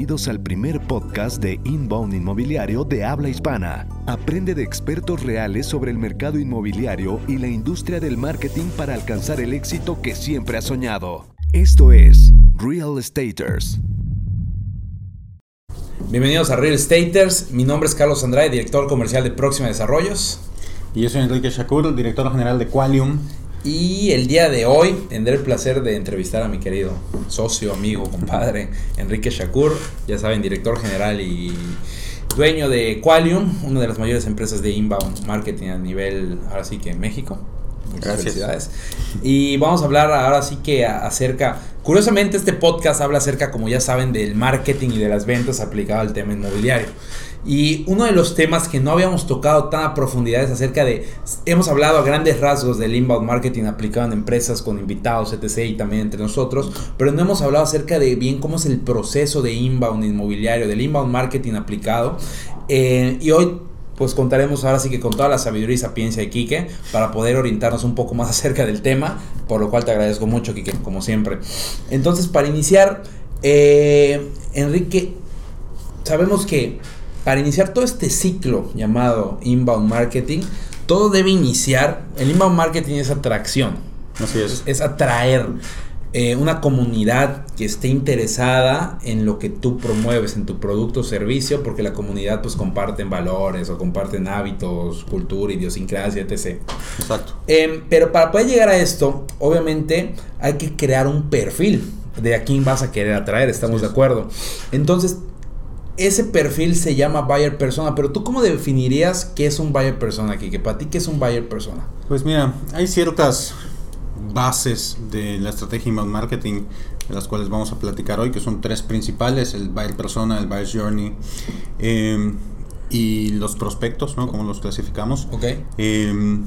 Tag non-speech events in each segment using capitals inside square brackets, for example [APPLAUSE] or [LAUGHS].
Bienvenidos al primer podcast de Inbound Inmobiliario de habla hispana. Aprende de expertos reales sobre el mercado inmobiliario y la industria del marketing para alcanzar el éxito que siempre has soñado. Esto es Real Estaters. Bienvenidos a Real Estaters. Mi nombre es Carlos Andrade, director comercial de Próxima Desarrollos. Y yo soy Enrique Shakur, director general de Qualium. Y el día de hoy tendré el placer de entrevistar a mi querido socio, amigo, compadre, Enrique Shakur, ya saben, director general y dueño de Qualium, una de las mayores empresas de inbound marketing a nivel, ahora sí que en México. Muchas Gracias. felicidades. Y vamos a hablar ahora sí que acerca, curiosamente este podcast habla acerca, como ya saben, del marketing y de las ventas aplicado al tema inmobiliario. Y uno de los temas que no habíamos tocado tan a profundidad es acerca de, hemos hablado a grandes rasgos del inbound marketing aplicado en empresas con invitados, etc. y también entre nosotros, pero no hemos hablado acerca de bien cómo es el proceso de inbound inmobiliario, del inbound marketing aplicado. Eh, y hoy pues contaremos ahora sí que con toda la sabiduría y sapiencia de Quique para poder orientarnos un poco más [LAUGHS] acerca del tema, por lo cual te agradezco mucho, Quique, como siempre. Entonces, para iniciar, eh, Enrique, sabemos que para iniciar todo este ciclo llamado inbound marketing, todo debe iniciar, el inbound marketing es atracción, Así es. es, es atraer eh, una comunidad que esté interesada en lo que tú promueves, en tu producto o servicio, porque la comunidad pues comparten valores o comparten hábitos, cultura, idiosincrasia, etc. Exacto. Em, pero para poder llegar a esto, obviamente hay que crear un perfil de a quién vas a querer atraer, estamos Sí. de acuerdo. Entonces, ese perfil se llama buyer persona, pero tú cómo definirías qué es un buyer persona aquí? Que para ti, ¿qué es un buyer persona? Pues mira, hay ciertas bases de la estrategia inbound marketing de las cuales vamos a platicar hoy, que son tres principales, el buyer persona, el buyer journey eh, y los prospectos, ¿no? Como los clasificamos. ¿Ok? Eh,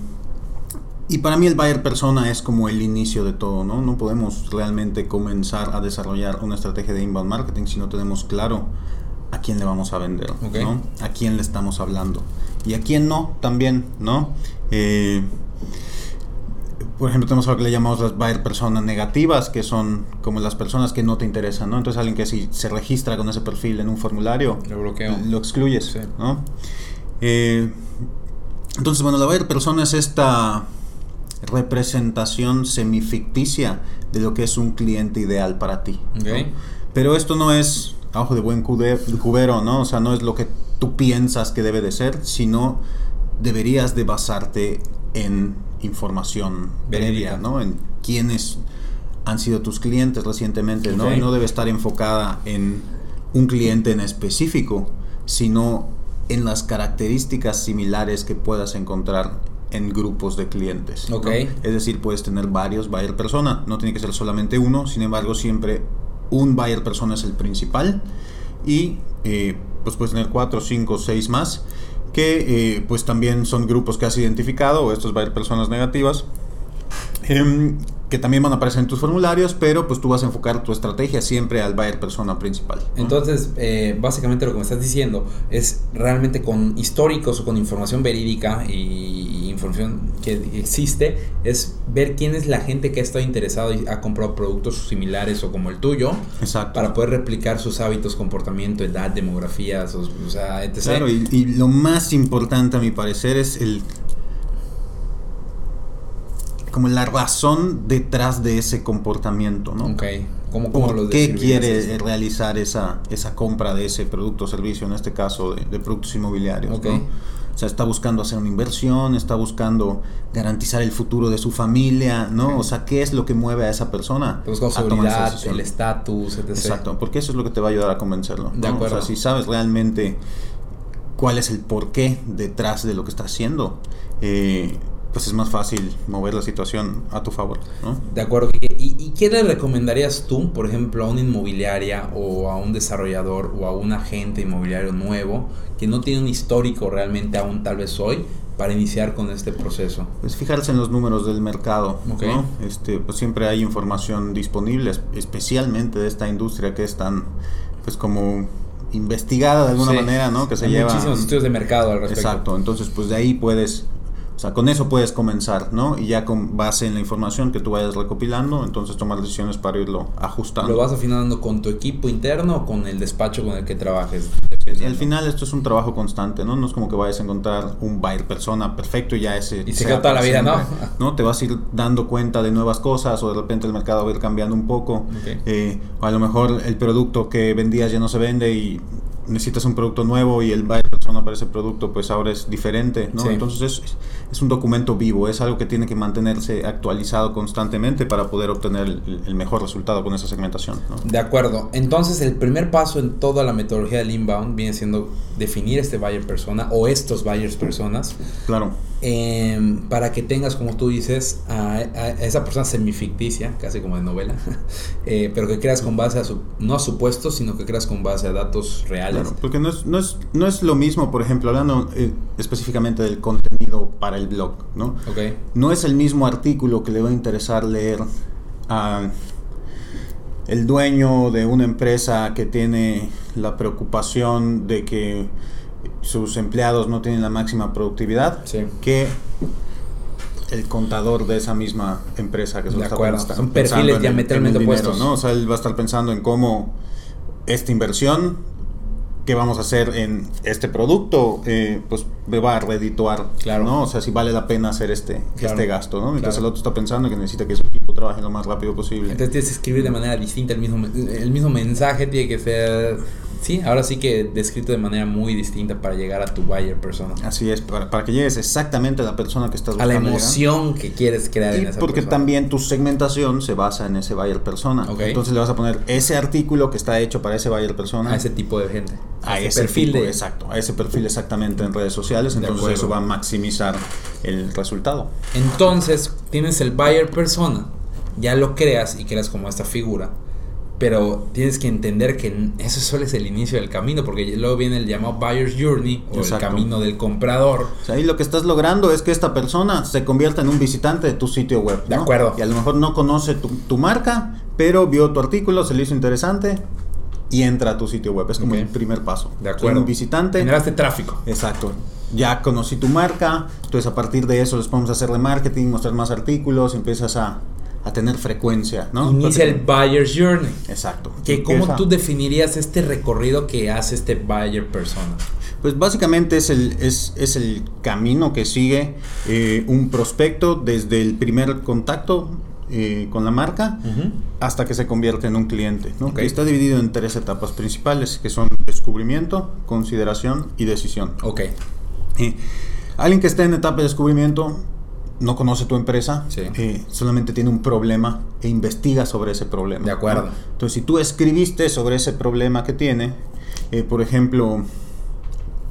y para mí el buyer persona es como el inicio de todo, ¿no? No podemos realmente comenzar a desarrollar una estrategia de inbound marketing si no tenemos claro a quién le vamos a vender. ¿no? A quién le estamos hablando. Y a quién no, también, ¿no? Eh, por ejemplo, tenemos algo que le llamamos las buyer personas negativas, que son como las personas que no te interesan, ¿no? Entonces alguien que si se registra con ese perfil en un formulario, Lo bloqueo. lo excluyes, Sí. ¿no? Eh, entonces, bueno, la buyer persona es esta representación semificticia de lo que es un cliente ideal para ti. ¿no? Pero esto no es ojo de buen cubero, ¿no? O sea, no es lo que tú piensas que debe de ser, sino deberías de basarte en información previa, ¿no? En quiénes han sido tus clientes recientemente, ¿no? Y no debe estar enfocada en un cliente en específico, sino en las características similares que puedas encontrar en grupos de clientes. ¿no? Ok. Es decir, puedes tener varios buyer persona, no tiene que ser solamente uno, sin embargo, siempre un buyer persona es el principal y eh, pues puedes tener cuatro, cinco, seis más que eh, pues también son grupos que has identificado o estos buyer personas negativas em, que también van a aparecer en tus formularios, pero pues tú vas a enfocar tu estrategia siempre al buyer persona principal. Entonces, eh, básicamente lo que me estás diciendo es realmente con históricos o con información verídica y información que existe, es ver quién es la gente que ha estado interesado y ha comprado productos similares o como el tuyo, Exacto. para poder replicar sus hábitos, comportamiento, edad, demografías, o, o sea, etc. Claro, y, y lo más importante a mi parecer es el como la razón detrás de ese comportamiento, ¿no? Ok, ¿cómo, cómo ¿Por los qué quiere realizar esa, esa compra de ese producto o servicio, en este caso de, de productos inmobiliarios? Ok. ¿no? O sea, está buscando hacer una inversión, está buscando garantizar el futuro de su familia, ¿no? O sea, ¿qué es lo que mueve a esa persona? Con a tomar esa seguridad, el estatus, etc. Exacto, porque eso es lo que te va a ayudar a convencerlo. De acuerdo. O sea, si sabes realmente cuál es el porqué detrás de lo que está haciendo, eh, pues es más fácil mover la situación a tu favor, ¿no? De acuerdo. ¿Y, ¿Y qué le recomendarías tú, por ejemplo, a una inmobiliaria o a un desarrollador o a un agente inmobiliario nuevo que no tiene un histórico realmente aún tal vez hoy para iniciar con este proceso? Pues fijarse en los números del mercado, Ok. ¿no? Este, pues siempre hay información disponible, es- especialmente de esta industria que es tan, pues como investigada de alguna Sí. manera, ¿no? Que se Hay lleva... muchísimos estudios de mercado al respecto. Exacto, entonces pues de ahí puedes, sea, con eso puedes comenzar, ¿no? Y ya con base en la información que tú vayas recopilando, entonces tomar decisiones para irlo ajustando. ¿Lo vas afinando con tu equipo interno o con el despacho con el que trabajes? Al final esto es un trabajo constante, ¿no? No es como que vayas a encontrar un buyer persona perfecto y ya ese... Y se queda toda la vida, ¿no? ¿no? Te vas a ir dando cuenta de nuevas cosas o de repente el mercado va a ir cambiando un poco. Eh, o a lo mejor el producto que vendías ya no se vende y necesitas un producto nuevo y el buyer para ese producto pues ahora es diferente, ¿no? Entonces es, es, un documento vivo, es algo que tiene que mantenerse actualizado constantemente para poder obtener el, mejor resultado con esa segmentación. De acuerdo, entonces el primer paso en toda la metodología del inbound viene siendo definir este buyer persona o estos buyers personas. Claro. Em, para que tengas, como tú dices, a, esa persona semificticia, casi como de novela, [LAUGHS] eh, pero que creas con base a su, no a supuestos, sino que creas con base a datos reales. Claro, porque no es, no, es, no es lo mismo, por ejemplo, hablando eh, específicamente del contenido para el blog, ¿no? Okay. No es el mismo artículo que le va a interesar leer a el dueño de una empresa que tiene la preocupación de que sus empleados no tienen la máxima productividad que el contador de esa misma empresa que se está Son perfiles diametralmente opuestos. ¿no? O sea, él va a estar pensando en cómo esta inversión que vamos a hacer en este producto, eh, pues me va a redituar, claro. ¿no? O sea, si vale la pena hacer este, este gasto, ¿no? Mientras el otro está pensando que necesita que su equipo trabaje lo más rápido posible. Entonces tienes que escribir de manera distinta el mismo, el mismo mensaje, tiene que ser Sí, ahora sí que descrito de manera muy distinta para llegar a tu buyer persona. Así es, para, para que llegues exactamente a la persona que estás buscando. A la emoción que quieres crear en esa porque también tu segmentación se basa en ese buyer persona. Entonces le vas a poner ese artículo que está hecho para ese buyer persona. A ese tipo de gente. A, ese, perfil de... Exacto, a ese perfil exactamente en redes sociales. Entonces eso va a maximizar el resultado. Entonces tienes el buyer persona, ya lo creas y creas como esta figura pero tienes que entender que eso solo es el inicio del camino, porque luego viene el llamado Buyer's Journey o el camino del comprador. O sea, ahí lo que estás logrando es que esta persona se convierta en un visitante de tu sitio web. De acuerdo. Y a lo mejor no conoce tu, marca, pero vio tu artículo, se le hizo interesante y entra a tu sitio web. Es como el primer paso. De acuerdo. un visitante. Generaste tráfico. Exacto. Ya conocí tu marca, entonces a partir de eso les podemos hacer marketing, mostrar más artículos, empiezas a a tener frecuencia, ¿no? Inicia el buyer's journey. Exacto. Que ¿Cómo tú definirías este recorrido que hace este buyer persona? Pues básicamente es el, es, es el camino que sigue eh, un prospecto desde el primer contacto eh, con la marca hasta que se convierte en un cliente. ¿no? Está dividido en tres etapas principales que son descubrimiento, consideración y decisión. Ok. Eh, alguien que esté en etapa de descubrimiento no conoce tu empresa, eh, solamente tiene un problema e investiga sobre ese problema. De acuerdo. Entonces, si tú escribiste sobre ese problema que tiene, eh, por ejemplo,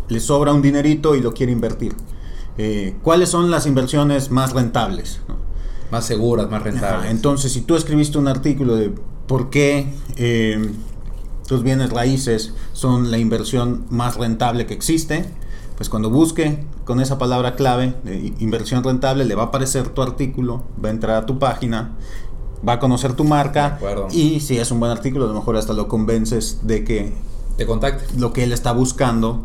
le sobra un dinerito y lo quiere invertir. Eh, ¿Cuáles son las inversiones más rentables? Más seguras, más rentables. entonces, si tú escribiste un artículo de por qué tus bienes raíces son la inversión más rentable que existe, pues cuando busque con esa palabra clave de inversión rentable, le va a aparecer tu artículo, va a entrar a tu página, va a conocer tu marca y si es un buen artículo, a lo mejor hasta lo convences de que te contacte. Lo que él está buscando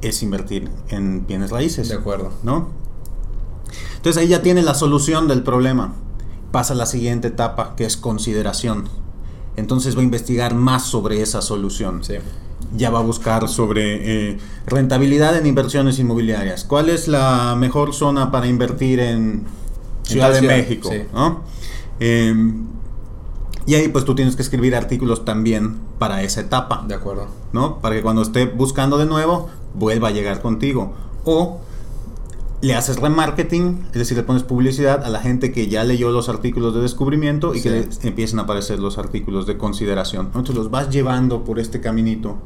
es invertir en bienes raíces. De acuerdo. ¿No? Entonces ahí ya tiene la solución del problema. Pasa a la siguiente etapa, que es consideración. Entonces va a investigar más sobre esa solución. Sí ya va a buscar sobre eh, rentabilidad en inversiones inmobiliarias. ¿Cuál es la mejor zona para invertir en Ciudad de México? Em, y ahí pues tú tienes que escribir artículos también para esa etapa. De acuerdo. ¿No? Para que cuando esté buscando de nuevo, vuelva a llegar contigo. O le haces remarketing, es decir, le pones publicidad a la gente que ya leyó los artículos de descubrimiento y que le empiecen a aparecer los artículos de consideración. Entonces los vas llevando por este caminito.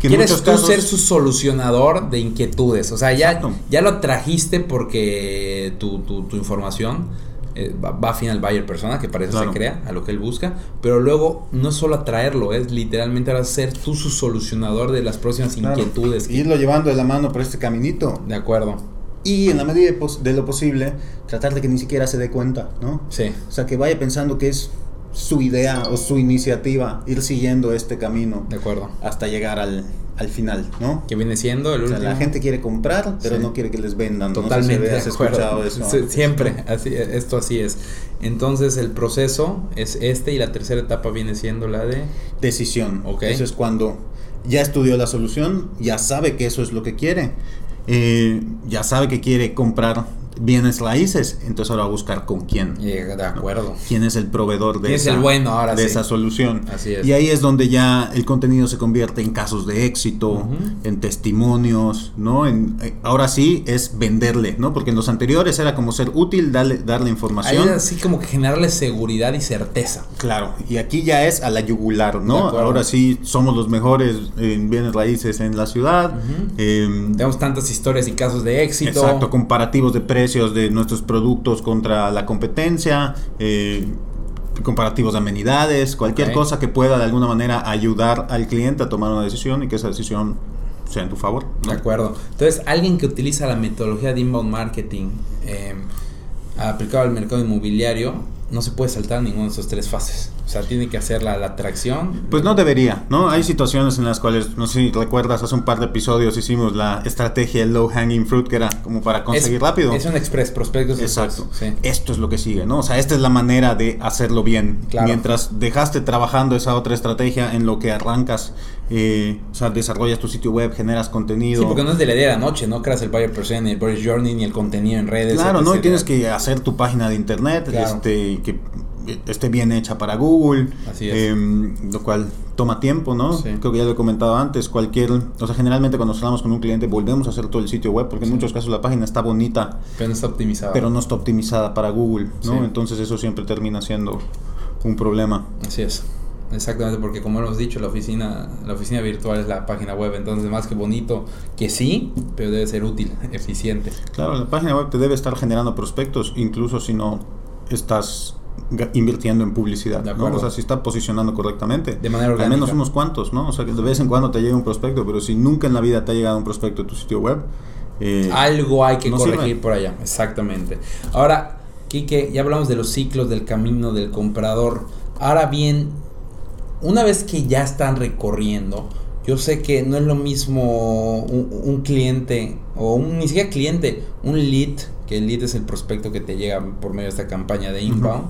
¿Quieres tú ser su solucionador de inquietudes? O sea, ya, ya lo trajiste porque tu, tu, información eh, va, a al buyer persona, que parece se crea, a lo que él busca, pero luego no es solo atraerlo, es literalmente ahora ser tú su solucionador de las próximas inquietudes. Irlo llevando de la mano por este caminito. De acuerdo y en la medida de, lo posible tratar de que ni siquiera se dé cuenta, ¿no? Sí. O sea, que vaya pensando que es su idea o su iniciativa, ir siguiendo este camino. De acuerdo. Hasta llegar al, al final, ¿no? Que viene siendo el o sea, último. la gente quiere comprar, pero Sí. no quiere que les vendan. Totalmente. No sé si de acuerdo. escuchado eso. Siempre, así, esto así es. Entonces el proceso es este y la tercera etapa viene siendo la de... Decisión. Ok. Eso es cuando ya estudió la solución, ya sabe que eso es lo que quiere, eh, ya sabe que quiere comprar bienes raíces, entonces ahora buscar con quién. De acuerdo. quién es el proveedor de, ¿Quién es esa, el bueno ahora de sí? esa solución. Así es. Y ahí es donde ya el contenido se convierte en casos de éxito, en testimonios, ¿no? En, eh, ahora sí es venderle, ¿no? Porque en los anteriores era como ser útil, darle, darle Ahí información. es así como que generarle seguridad y certeza. Claro, y aquí ya es a la yugular, ¿no? Ahora sí somos los mejores en bienes raíces en la ciudad. Em, Tenemos tantas historias y casos de éxito. Exacto, comparativos de precios de nuestros productos contra la competencia, eh, comparativos de amenidades, cualquier cosa que pueda de alguna manera ayudar al cliente a tomar una decisión y que esa decisión sea en tu favor. ¿no? De acuerdo. Entonces, alguien que utiliza la metodología de inbound marketing eh, aplicado al mercado inmobiliario, no se puede saltar ninguna de esas tres fases. O sea, tiene que hacer la, la atracción. Pues no debería, ¿no? Hay situaciones en las cuales, no sé si recuerdas, hace un par de episodios hicimos la estrategia del low hanging fruit, que era como para conseguir es, rápido. Es un express, prospectos. Exacto. express, sí. Esto es lo que sigue, ¿no? O sea, esta es la manera de hacerlo bien. Claro. Mientras dejaste trabajando esa otra estrategia en lo que arrancas, eh, o sea, desarrollas tu sitio web, generas contenido. Sí, porque no es de la idea de la noche, no creas el buyer persona, ni el buyer journey, ni el contenido en redes. Claro, etc. ¿no? Y tienes que hacer tu página de internet, Claro. este, que esté bien hecha para Google, Así es. em, lo cual toma tiempo, ¿no? Sí. Creo que ya lo he comentado antes, cualquier, o sea, generalmente cuando hablamos con un cliente volvemos a hacer todo el sitio web, porque en muchos casos la página está bonita, Pero no está optimizado. pero no está optimizada para Google, ¿no? Sí. Entonces eso siempre termina siendo un problema. Así es. Exactamente, porque como hemos dicho, la oficina, la oficina virtual es la página web, entonces más que bonito, que sí, pero debe ser útil, [LAUGHS] eficiente. Claro, la página web te debe estar generando prospectos, incluso si no estás invirtiendo en publicidad, ¿no? O sea, si está posicionando correctamente. De manera Al orgánica. menos unos cuantos, ¿no? O sea, que de vez en cuando te llega un prospecto, pero si nunca en la vida te ha llegado un prospecto de tu sitio web, eh, Algo hay que no corregir sirve. por allá, exactamente. Ahora, Quique, ya hablamos de los ciclos del camino del comprador. Ahora bien, una vez que ya están recorriendo, yo sé que no es lo mismo un, un cliente, o un, ni siquiera cliente, un lead, que el lead es el prospecto que te llega por medio de esta campaña de inbound.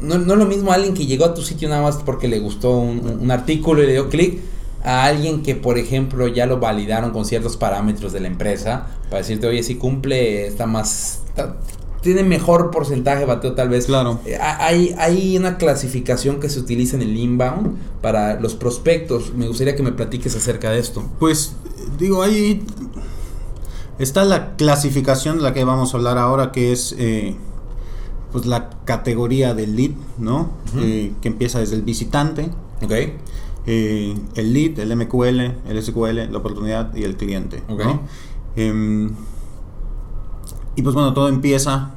No, no es lo mismo alguien que llegó a tu sitio nada más porque le gustó un, un- un artículo y le dio clic a alguien que, por ejemplo, ya lo validaron con ciertos parámetros de la empresa para decirte, oye, si cumple, está más... está- tiene mejor porcentaje de bateo tal vez. Claro. Eh, Hay, hay una clasificación que se utiliza en el inbound para los prospectos. Me gustaría que me platiques acerca de esto. Pues digo, ahí está la clasificación de la que vamos a hablar ahora, que es eh, pues la categoría del lead, ¿no? Eh, que empieza desde el visitante, eh, el lead, el MQL, el SQL, la oportunidad y el cliente. Ok. ¿no? Em, y pues bueno, todo empieza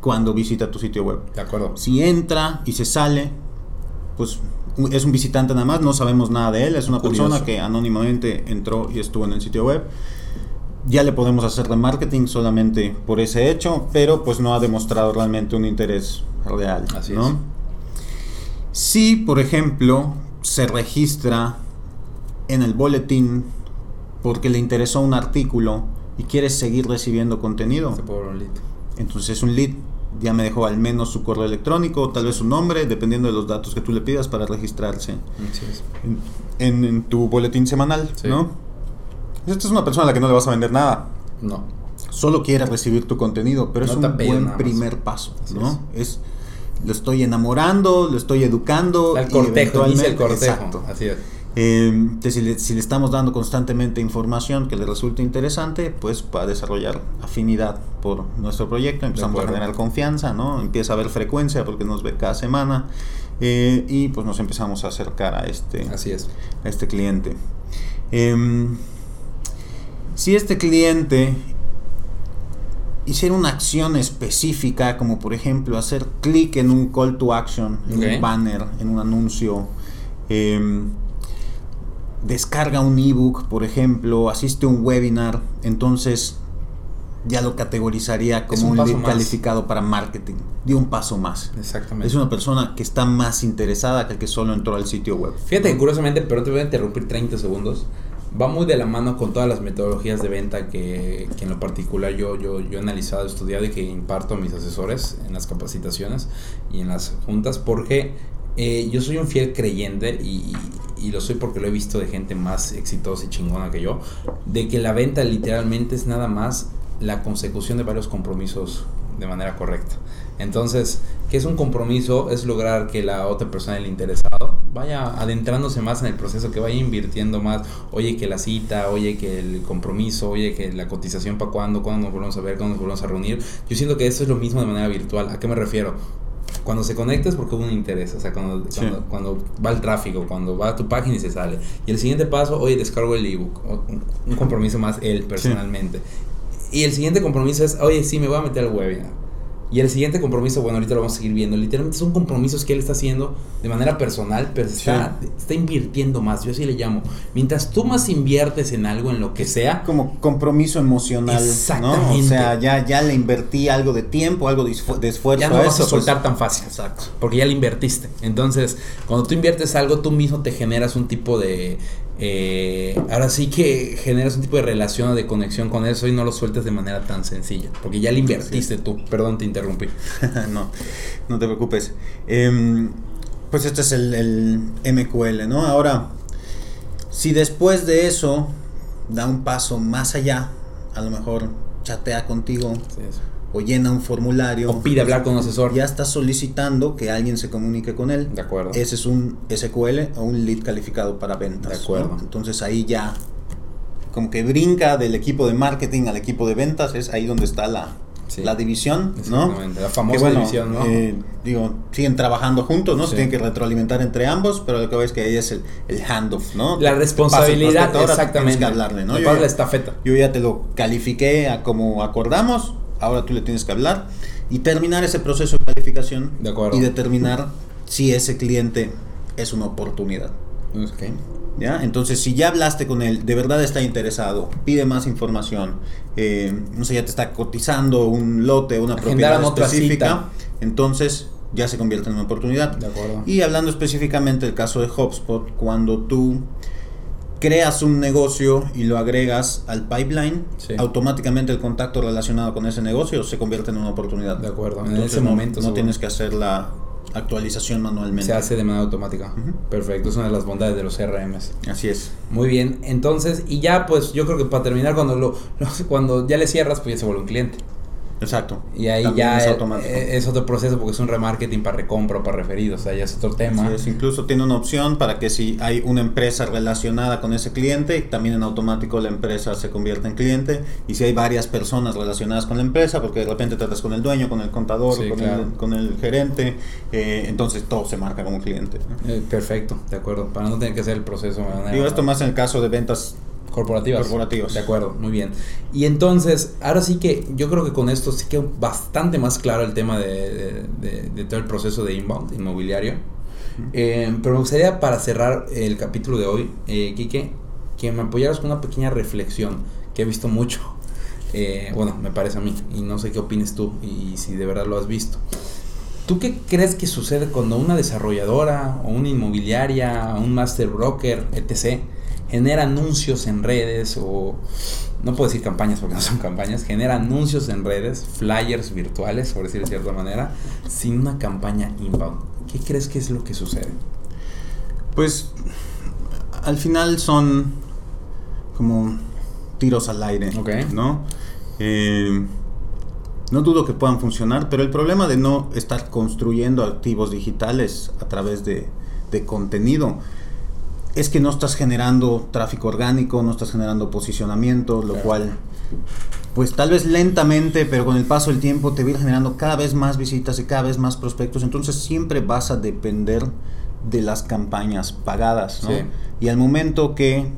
cuando visita tu sitio web. De acuerdo. Si entra y se sale, pues es un visitante nada más, no sabemos nada de él, es una Curioso. persona que anónimamente entró y estuvo en el sitio web. Ya le podemos hacer remarketing solamente por ese hecho, pero pues no ha demostrado realmente un interés real. Así ¿no? es. Si, por ejemplo, se registra en el boletín porque le interesó un artículo y quiere seguir recibiendo contenido, Se puede un lead. entonces es un lead. Ya me dejó al menos su correo electrónico, tal vez su nombre, dependiendo de los datos que tú le pidas para registrarse en, en- en tu boletín semanal, Sí. ¿no? Esta es una persona a la que no le vas a vender nada. No. Solo quiere recibir tu contenido, pero No es un buen primer paso, Así ¿no? Es. lo estoy enamorando, lo estoy educando. Y cortejo, inicia el cortejo. Exacto. Así es. Eh, si le, si le estamos dando constantemente información que le resulte interesante, pues va a desarrollar afinidad por nuestro proyecto, empezamos a generar confianza, ¿no? Empieza a haber frecuencia porque nos ve cada semana eh, y pues nos empezamos a acercar a este, Así es. a este cliente. Em, si este cliente hiciera una acción específica, como por ejemplo hacer clic en un call to action, en un banner, en un anuncio, em, descarga un ebook, por ejemplo, asiste a un webinar, entonces ya lo categorizaría Es como un un, lead calificado para marketing. De un paso más. Exactamente. Es una persona que está más interesada que el que solo entró al sitio web. Fíjate curiosamente, pero te voy a interrumpir 30 segundos. Va muy de la mano con todas las metodologías de venta que, que en lo particular yo, yo, yo he analizado, estudiado y que imparto a mis asesores en las capacitaciones y en las juntas, porque eh, yo soy un fiel creyente y, y lo soy porque lo he visto de gente más exitosa y chingona que yo, de que la venta literalmente es nada más la consecución de varios compromisos de manera correcta. Entonces, ¿qué es un compromiso? Es lograr que la otra persona, el interesado, vaya adentrándose más en el proceso, que vaya invirtiendo más. Oye, que la cita, oye, que el compromiso, oye, que la cotización para cuándo, cuándo nos volvemos a ver, cuándo nos volvemos a reunir. Yo siento que eso es lo mismo de manera virtual. ¿A qué me refiero? Cuando se conecta es porque hubo un interés, o sea, cuando, Sí. cuando, cuando va el tráfico, cuando va a tu página y se sale. Y el siguiente paso, oye, descargo el ebook, un, compromiso más él personalmente. Y el siguiente compromiso es, oye, sí, me voy a meter al webinar. Y el siguiente compromiso, bueno, ahorita lo vamos a seguir viendo. Literalmente son compromisos que él está haciendo de manera personal, pero está, está invirtiendo más. Yo así le llamo. Mientras tú más inviertes en algo, en lo que sea, Como compromiso emocional, ¿no? O Exactamente. sea, ya, ya le invertí algo de tiempo, algo de, esfu- de esfuerzo. ya no a vas a pues. soltar tan fácil. Exacto. Porque ya le invertiste. Entonces, cuando tú inviertes algo, tú mismo te generas un tipo de. Eh, ahora sí que generas un tipo de relación o de conexión con eso y no lo sueltes de manera tan sencilla. Porque ya le invertiste tú. Perdón, te interrumpí. [LAUGHS] no, no te preocupes. Em, pues este es el, el MQL, ¿no? Ahora, si después de eso da un paso más allá, a lo mejor chatea contigo Sí, eso. O llena un formulario. O pide hablar con un asesor. Ya está solicitando que alguien se comunique con él. De acuerdo. Ese es un SQL o un lead calificado para ventas. De acuerdo. ¿no? Entonces ahí ya como que brinca del equipo de marketing al equipo de ventas, es ahí donde está la, Sí. la división, ¿no? La famosa Que bueno, división, ¿no? eh, digo, siguen trabajando juntos, ¿no? Sí. Se tienen que retroalimentar entre ambos, pero lo que veo es que ahí es el, el handoff, ¿no? La responsabilidad, exactamente. Tienes que hablarle, ¿no? Yo la estafeta. yo ya te lo califiqué a como acordamos, ahora tú le tienes que hablar y terminar ese proceso de calificación De acuerdo. y determinar si ese cliente es una oportunidad. Ok. ¿Ya? Entonces, si ya hablaste con él, de verdad está interesado, pide más información, eh, no sé, ya te está cotizando un lote, una Agendaron propiedad específica, entonces ya se convierte en una oportunidad. De acuerdo. Y hablando específicamente del caso de HubSpot, cuando tú creas un negocio y lo agregas al pipeline, Sí. automáticamente el contacto relacionado con ese negocio se convierte en una oportunidad. De acuerdo. En ese no- momento no, seguro. tienes que hacer la actualización manualmente. Se hace de manera automática. Perfecto. Es una de las bondades de los CRMs. Así es. Muy bien, entonces, y ya pues yo creo que para terminar, cuando lo, lo- [LAUGHS] cuando ya le cierras, pues ya se vuelve un cliente. Exacto. Y ahí También ya es es, automático. es otro proceso porque es un remarketing para recompra o para referidos, o sea, ya es otro tema. Es, incluso tiene una opción para que si hay una empresa relacionada con ese cliente, también en automático la empresa se convierte en cliente. Y si hay varias personas relacionadas con la empresa, porque de repente tratas con el dueño, con el contador, Sí, con, claro. el, con el gerente, eh, entonces todo se marca como cliente. Eh, perfecto, de acuerdo, para no tener que hacer el proceso de manera Digo esto más en el caso de ventas corporativas. corporativas. De acuerdo, muy bien. Y entonces, ahora sí que yo creo que con esto sí quedó bastante más claro el tema de, de- de- todo el proceso de inbound inmobiliario. Eh, pero me gustaría para cerrar el capítulo de hoy, eh, Quique, que me apoyaras con una pequeña reflexión que he visto mucho. Eh, bueno, me parece a mí, y no sé qué opines tú y si de verdad lo has visto. ¿Tú qué crees que sucede cuando una desarrolladora o una inmobiliaria, un master broker, etc., genera anuncios en redes o no puedo decir campañas porque no son campañas, genera anuncios en redes, flyers virtuales, por decir de cierta manera, sin una campaña inbound? ¿Qué crees que es lo que sucede? Pues al final son como tiros al aire, Ok. ¿no? Eh, no dudo que puedan funcionar, pero el problema de no estar construyendo activos digitales a través de, de contenido es que no estás generando tráfico orgánico, no estás generando posicionamiento, lo Claro. cual, pues tal vez lentamente, pero con el paso del tiempo te va a ir generando cada vez más visitas y cada vez más prospectos. Entonces siempre vas a depender de las campañas pagadas, ¿no? Sí. Y al momento que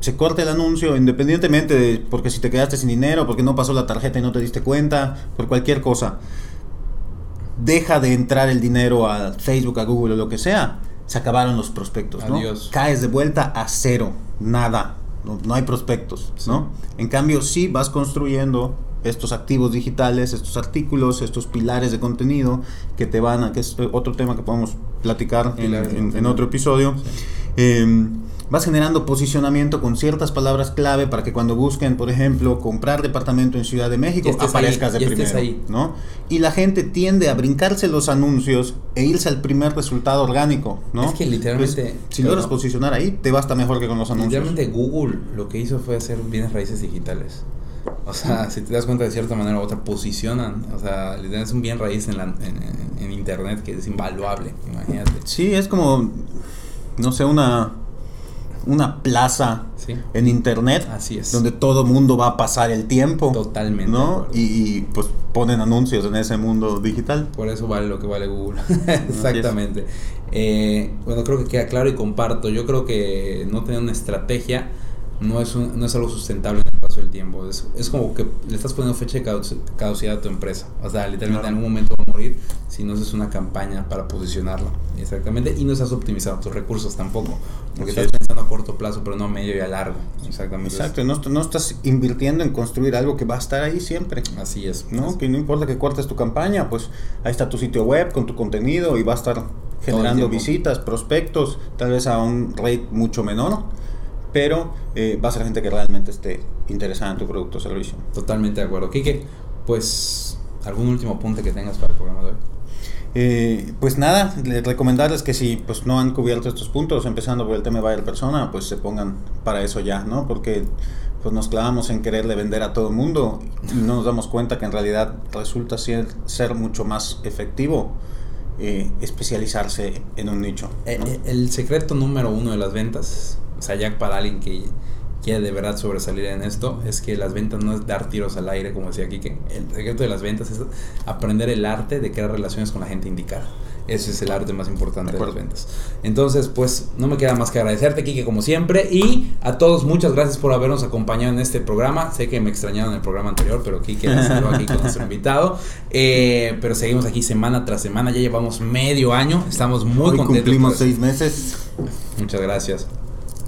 se corte el anuncio, independientemente de porque si te quedaste sin dinero, porque no pasó la tarjeta y no te diste cuenta, por cualquier cosa, deja de entrar el dinero a Facebook, a Google o lo que sea, se acabaron los prospectos, ¿no? Adiós. Caes de vuelta a cero, nada. no, hay prospectos, ¿no? En cambio, sí vas construyendo estos activos digitales, estos artículos, estos pilares de contenido que te van a, que es otro tema que podemos platicar en, otro episodio. Em, vas generando posicionamiento con ciertas palabras clave para que cuando busquen, por ejemplo, comprar departamento en Ciudad de México, aparezcas de primero, ¿no? Y la gente tiende a brincarse los anuncios e irse al primer resultado orgánico, ¿no? Es que literalmente... si logras posicionar ahí, te basta mejor que con los anuncios. Literalmente Google lo que hizo fue hacer bienes raíces digitales. O sea, [LAUGHS] si te das cuenta de cierta manera u otra, posicionan. O sea, literalmente es un bien raíz en, la, en internet que es invaluable, imagínate. Sí, es como, no sé, una una plaza en internet Así es. donde todo mundo va a pasar el tiempo. Totalmente. ¿no? Y, pues ponen anuncios en ese mundo digital. Por eso vale lo que vale Google. [LAUGHS] Exactamente. Eh, bueno, creo que queda claro y comparto. Yo creo que no tener una estrategia no es, no es algo sustentable en el paso del tiempo. Es, es como que le estás poniendo fecha de caducidad a tu empresa. O sea, literalmente en algún momento va a morir si no haces una campaña para posicionarlo. Exactamente. Y no estás optimizando tus recursos tampoco. Porque estás pensando a corto plazo, pero no a medio y a largo. Exactamente. Exacto. No, no, estás invirtiendo en construir algo que va a estar ahí siempre. Así es. ¿no? Que no importa que cortes tu campaña, pues ahí está tu sitio web con tu contenido y va a estar generando visitas, prospectos, tal vez a un rate mucho menor pero eh, va a ser gente que realmente esté interesada en tu producto o servicio. Totalmente de acuerdo. Kike, pues, ¿algún último punto que tengas para el programa de hoy? Eh, pues nada, recomendarles que si pues no han cubierto estos puntos, empezando por el tema de buyer persona, pues se pongan para eso ya, ¿no? Porque pues nos clavamos en quererle vender a todo el mundo y no nos damos cuenta que en realidad resulta ser, ser mucho más efectivo eh, especializarse en un nicho. el secreto número uno de las ventas o sea, ya para alguien que quiere de verdad sobresalir en esto, es que las ventas no es dar tiros al aire, como decía Kike. El secreto de las ventas es aprender el arte de crear relaciones con la gente indicada. Ese es el arte más importante de, las ventas. Entonces, pues no me queda más que agradecerte, Kike, como siempre. Y a todos, muchas gracias por habernos acompañado en este programa. Sé que me extrañaron en el programa anterior, pero Kike [LAUGHS] estado aquí con nuestro invitado. Eh, pero seguimos aquí semana tras semana. Ya llevamos medio año. Estamos muy Hoy contentos. Cumplimos seis meses. Muchas gracias.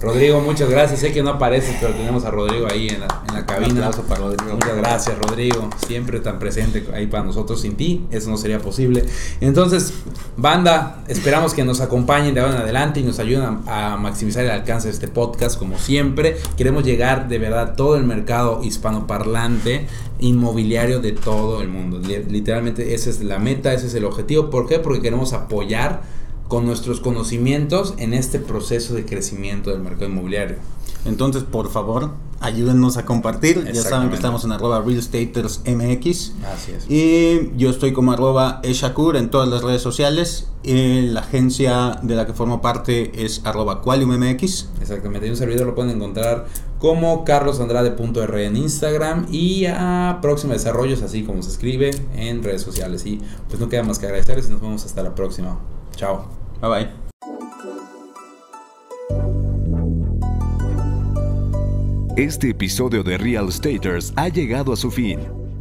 Rodrigo, muchas gracias. Sé que no apareces, pero tenemos a Rodrigo ahí en la, en la cabina. Un para Rodrigo. Muchas gracias, Rodrigo. Siempre tan presente ahí para nosotros. Sin ti, eso no sería posible. Entonces, banda, esperamos que nos acompañen de ahora en adelante y nos ayuden a, maximizar el alcance de este podcast, como siempre. Queremos llegar de verdad a todo el mercado hispanoparlante inmobiliario de todo el mundo. Literalmente, esa es la meta, ese es el objetivo. ¿Por qué? Porque queremos apoyar con nuestros conocimientos en este proceso de crecimiento del mercado inmobiliario. Entonces, por favor, ayúdennos a compartir. Ya saben que estamos en arroba realstatersmx. Así es. Y yo estoy como arroba eshakur en todas las redes sociales. Y la agencia de la que formo parte es arroba qualiummx. Exactamente. Y un servidor lo pueden encontrar como carlosandrade.r en Instagram y a Próxima Desarrollos, así como se escribe en redes sociales. Y pues no queda más que agradecerles y nos vemos hasta la próxima. Chao. Bye bye. Este episodio de Real Staters ha llegado a su fin.